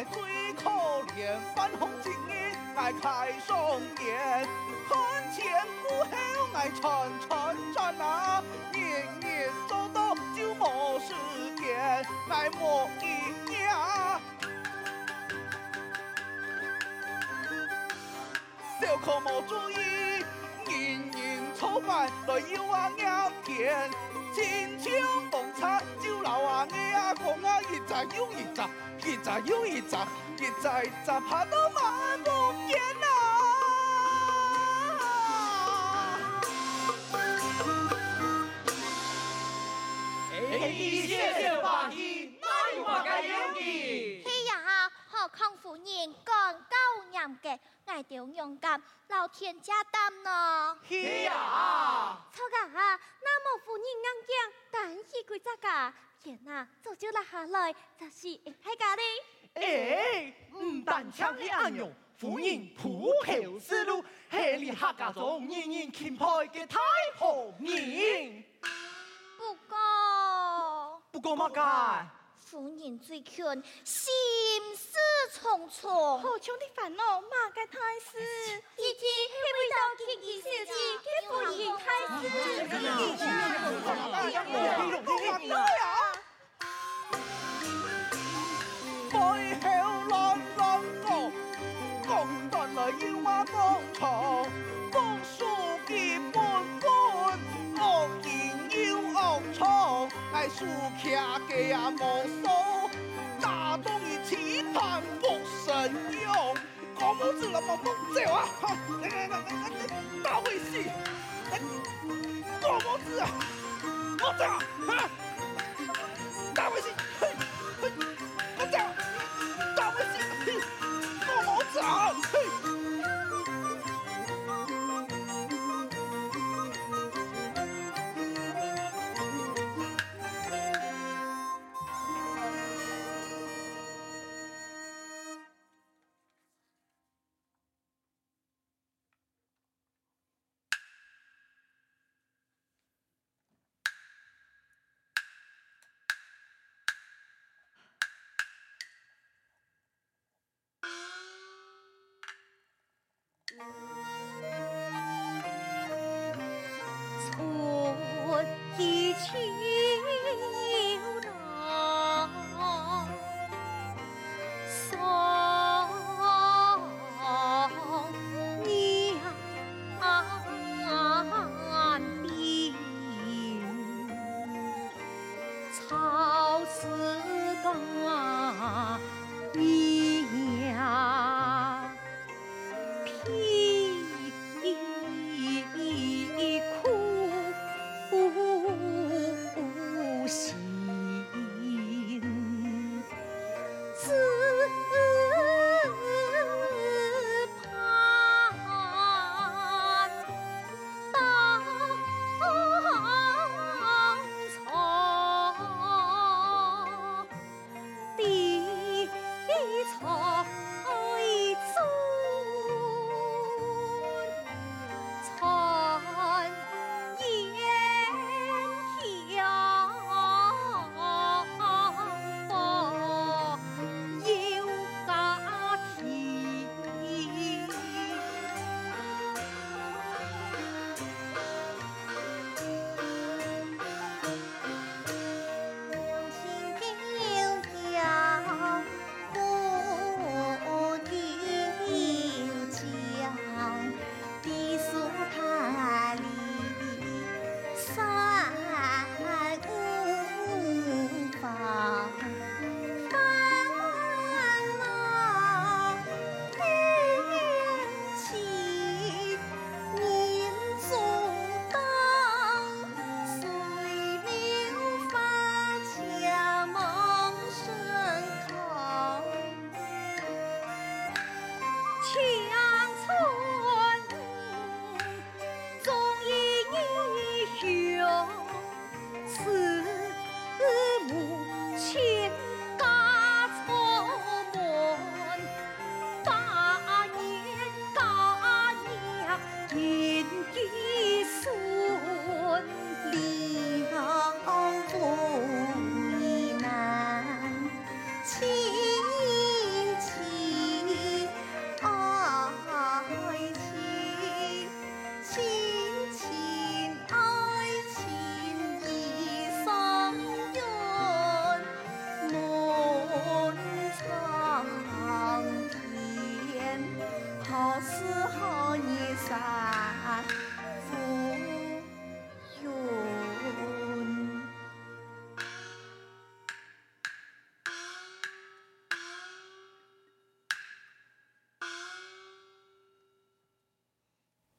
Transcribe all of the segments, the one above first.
爱最可怜，反红巾衣爱开双眼，看前顾后爱转转转啊，年年做到就没时间来摸一呀。小可没注意，人人凑饭来要啊聊天，亲像冻茶就老啊你啊讲啊一集又一集，一集又一集，一集一集怕到满不见呐。哎，谢谢皇帝，哪有我该有的？是呀，何况夫人干高严格，爱着勇敢，老天加担呢。是呀，错个啊，那么夫人硬讲，但是规则个，天啊，早就拉下来，就是太假的。哎，唔但抢你安用，夫人铺后思路，系你客家中人人钦佩嘅太后人。不过，不过乜解？夫人最近心事重重，好像的烦恼，马个太师，姐姐系为到天意小姐给夫人太师。背后乱乱讲，讲断了要我讲错，客嘅也无数，打动一起谈不胜用，郭母子那么猛走啊！大会戏，郭母子啊，莫走啊！大会戏，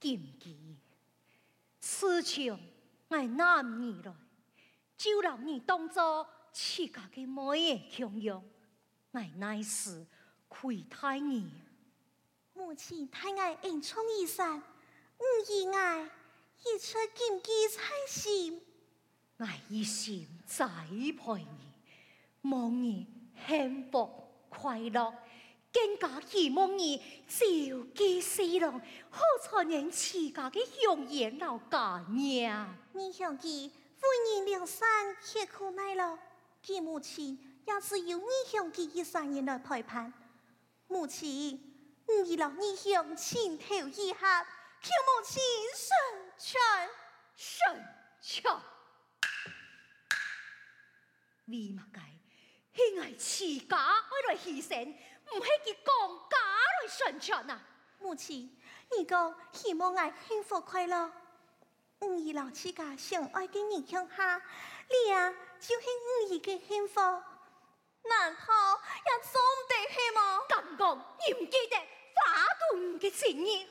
禁忌，此情我男儿来，就让你当作自家的妹儿享用，我乃是亏待你。母亲太爱恩宠一生，吾以爱一出禁忌在心，我一心栽培你，望你幸福快乐。更加希望你召见西郎，好传人自家的香烟老家娘。你想记夫人两生刻苦耐劳，其母亲也是有你想记一生人来陪伴。母亲，你老你想情投意合，求母亲成全成全。为嘛该？因爱自家爱来牺牲。唔系佢讲假来宣传啊！母亲，你讲希望我幸福快乐，吾以老自家相爱的你向下，你啊就是吾一个幸福，难道也总得系么？刚刚你唔记得法度嘅情意，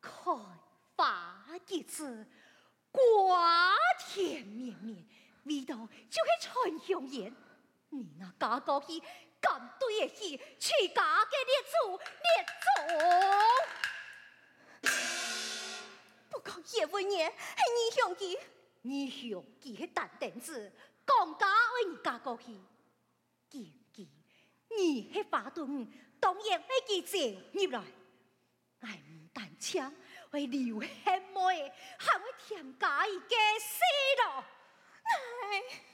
开花结子，瓜甜绵绵，味道就是醇香烟，你那假过去。敢对得起自家嘅列祖列祖？不过叶问爷系你兄弟，你兄弟系大胆子，讲假为你嫁过去，记记你系法度，当然会记住入来，我唔但抢，会留下妹，还会添加一个死咯，哎。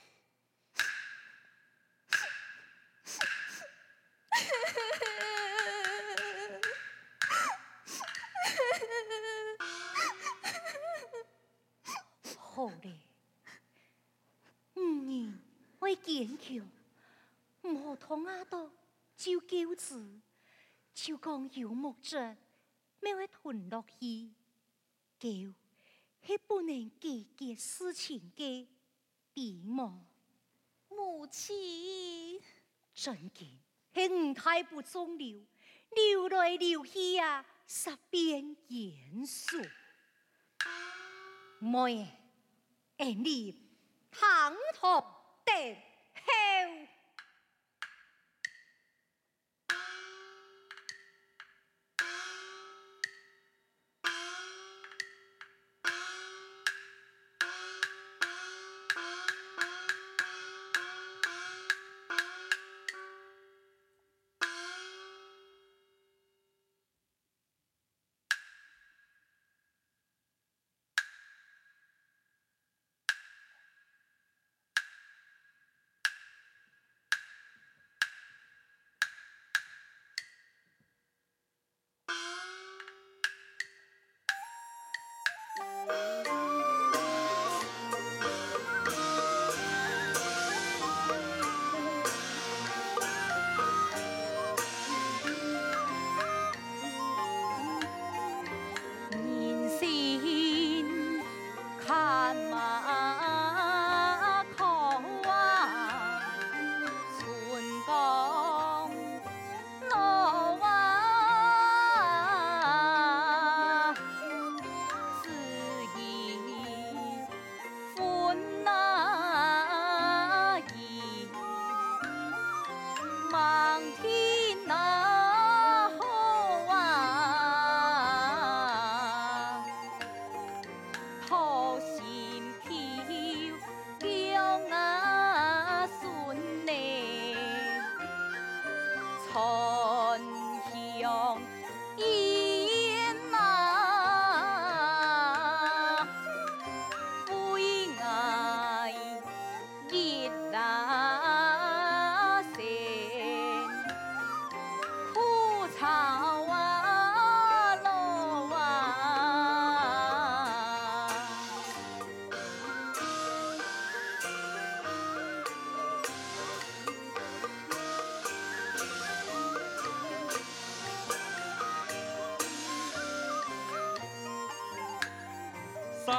好嘞，五年会坚强，唔好同阿多就纠子，就讲有木者，咩会吞落去，叫系不能解决事情嘅笔墨。母亲，真嘅，系五太不中留，留来流去啊，十变严肃，妹。诶你堂堂得后。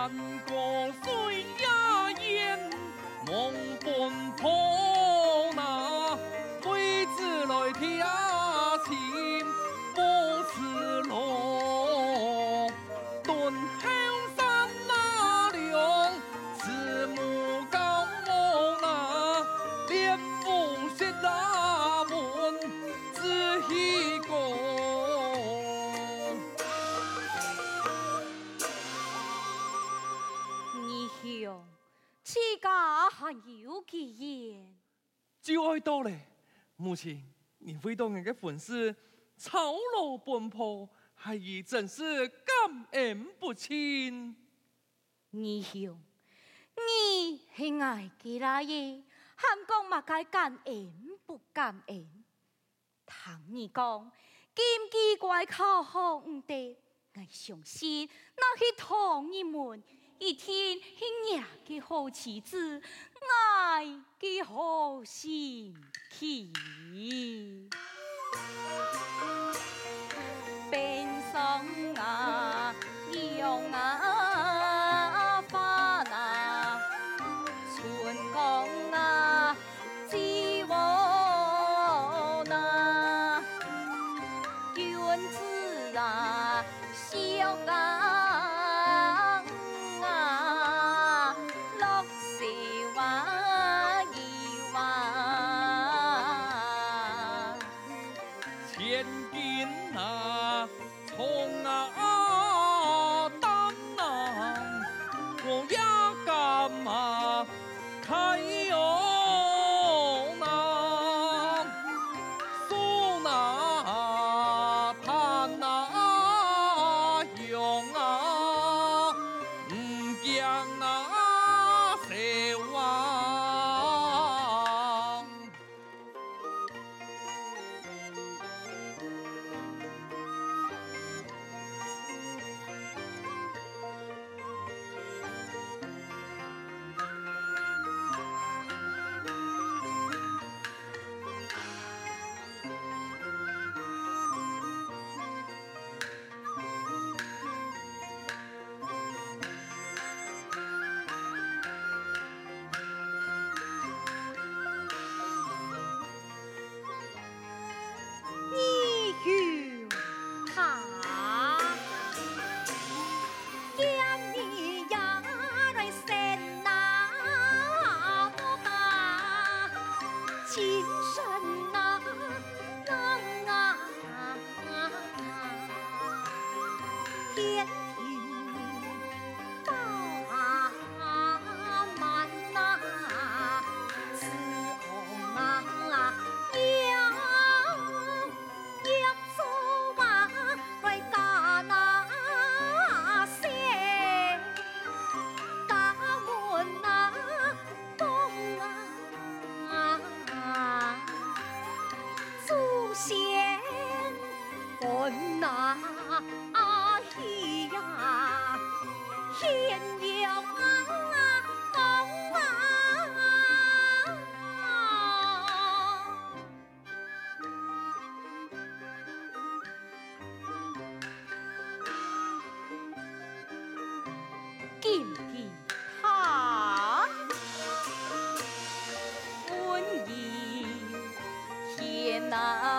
山高水呀烟，望亲，你会当人嘅粉丝操劳奔波，孩儿真是感恩不尽。二兄，你系爱几拉嘢？喊讲嘛该感恩不感恩？听你讲，金鸡怪靠好唔得，我相信那是同你们一天系娘嘅好妻子，爱的何时起病伤啊娘啊。欢迎献那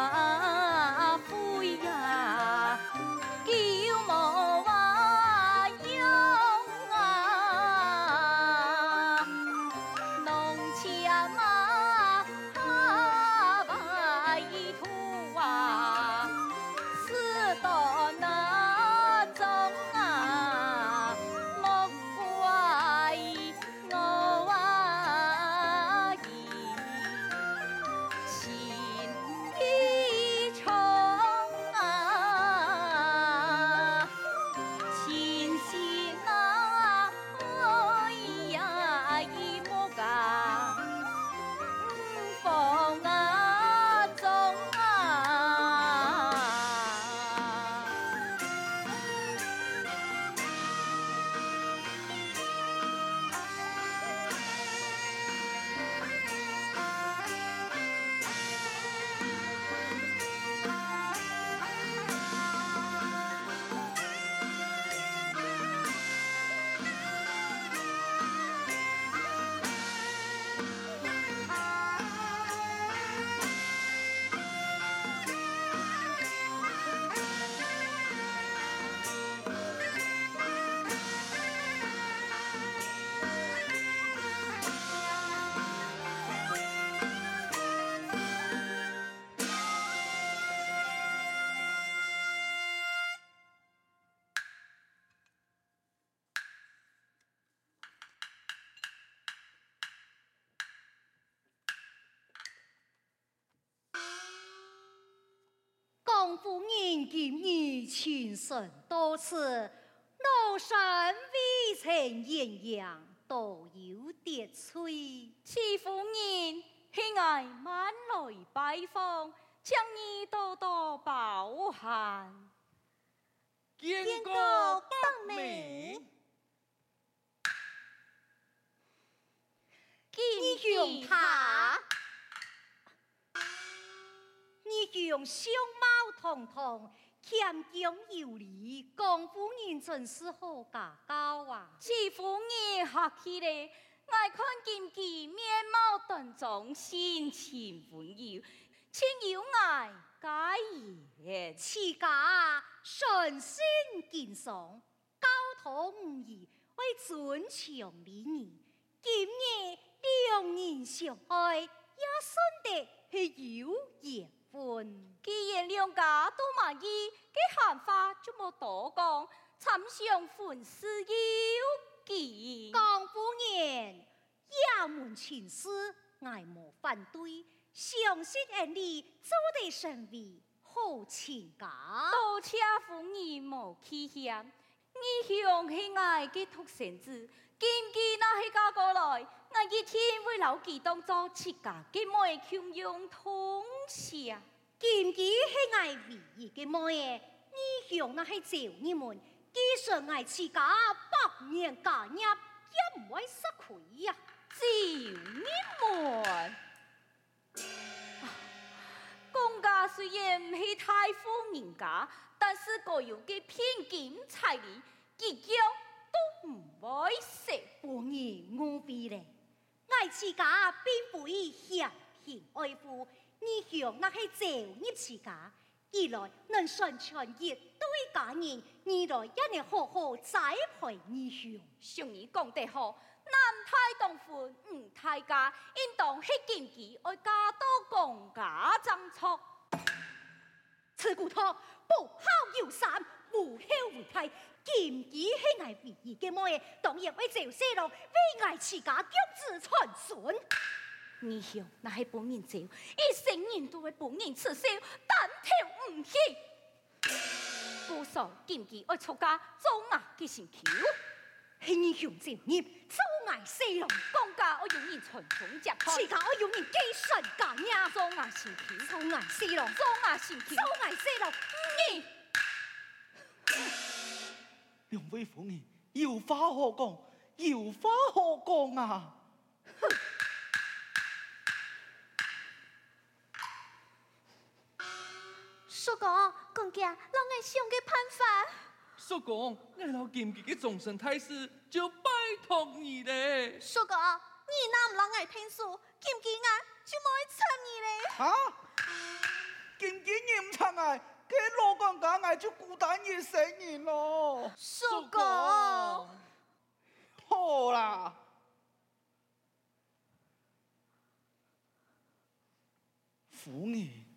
夫人今日亲身到此，老身未曾言扬，都有点催。戚夫人，喜爱慢来拜访，请你多多包涵。见过百美，你用他，你用相貌堂堂，谦恭有礼，公夫人真是好家教啊！戚夫人客气咧，爱看见其面貌端庄，性情温柔，请有爱改言，戚家顺心敬上，交通无异，为尊重礼仪，今日两人相爱，也算得系有缘分。既然两家都满意，这闲话就莫多讲，参详婚事要紧。公夫人，衙门亲事，爱莫反对，相信俺哋做得顺利。好亲家，多谢夫人莫气嫌。你向喜爱嘅独生子，今见那系嫁过来，我一天会留佢当做自家嘅妹，享用同享。今见喜爱唯一嘅妹，你向那系赵你们，既算爱自家百年家业，也唔会失亏呀。赵你们。公家虽然唔系太富人家，但是各有嘅偏见财力，结交都唔会识。夫人误会咧，爱戚家并非嫌贫爱富，你向那系造孽戚家，一来能宣传一对佳人，二来也能好好栽培你兄。兄弟讲得好。男太当婚，女太嫁，应当系坚持爱嫁到公家争错。此骨头不孝有三，无后无胎，坚持系爱唯一嘅妹，当然会赵世龙为爱持家脚子传孙。你想那系本人走，一生人都会本人刺绣，但听唔行。姑嫂禁忌爱出家，做啊嘅成球。英雄正孽，阻碍西龙。公家我用你传宗接代，戚家我用你继承家业。阻碍成桥，阻碍西龙，阻碍成桥，阻碍西龙。你两位夫人有话好讲，有话好讲啊！叔公，公家，让我想个办法。叔公，我老金吉的终身大事就拜托你咧。叔公，你那么让我听书，金吉啊就冇会参你咧。啊？金吉你唔参爱，给老公家爱就孤单一生人咯。叔公，好啦，夫人。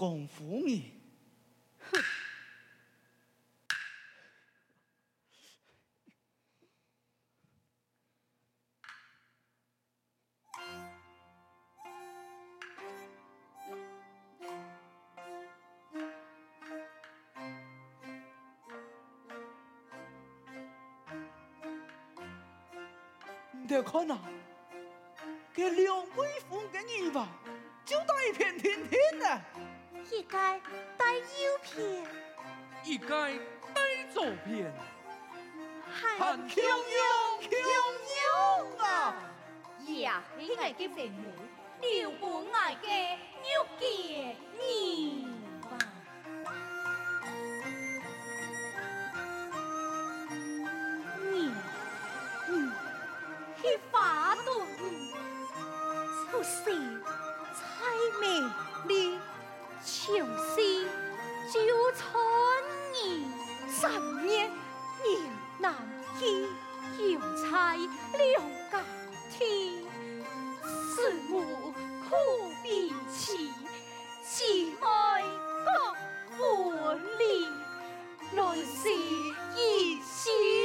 公夫人，哼！你看呐，给两位夫人一把，就带一片天天呢。一盖带右片，一盖带左片，喊琼瑶琼瑶啊！呀，你爱嘅父母，留不爱嘅要见你发动，出世才美丽。朝思就传你三年，你难见有才两家天，是我苦逼妻，只爱各文理，来世一心。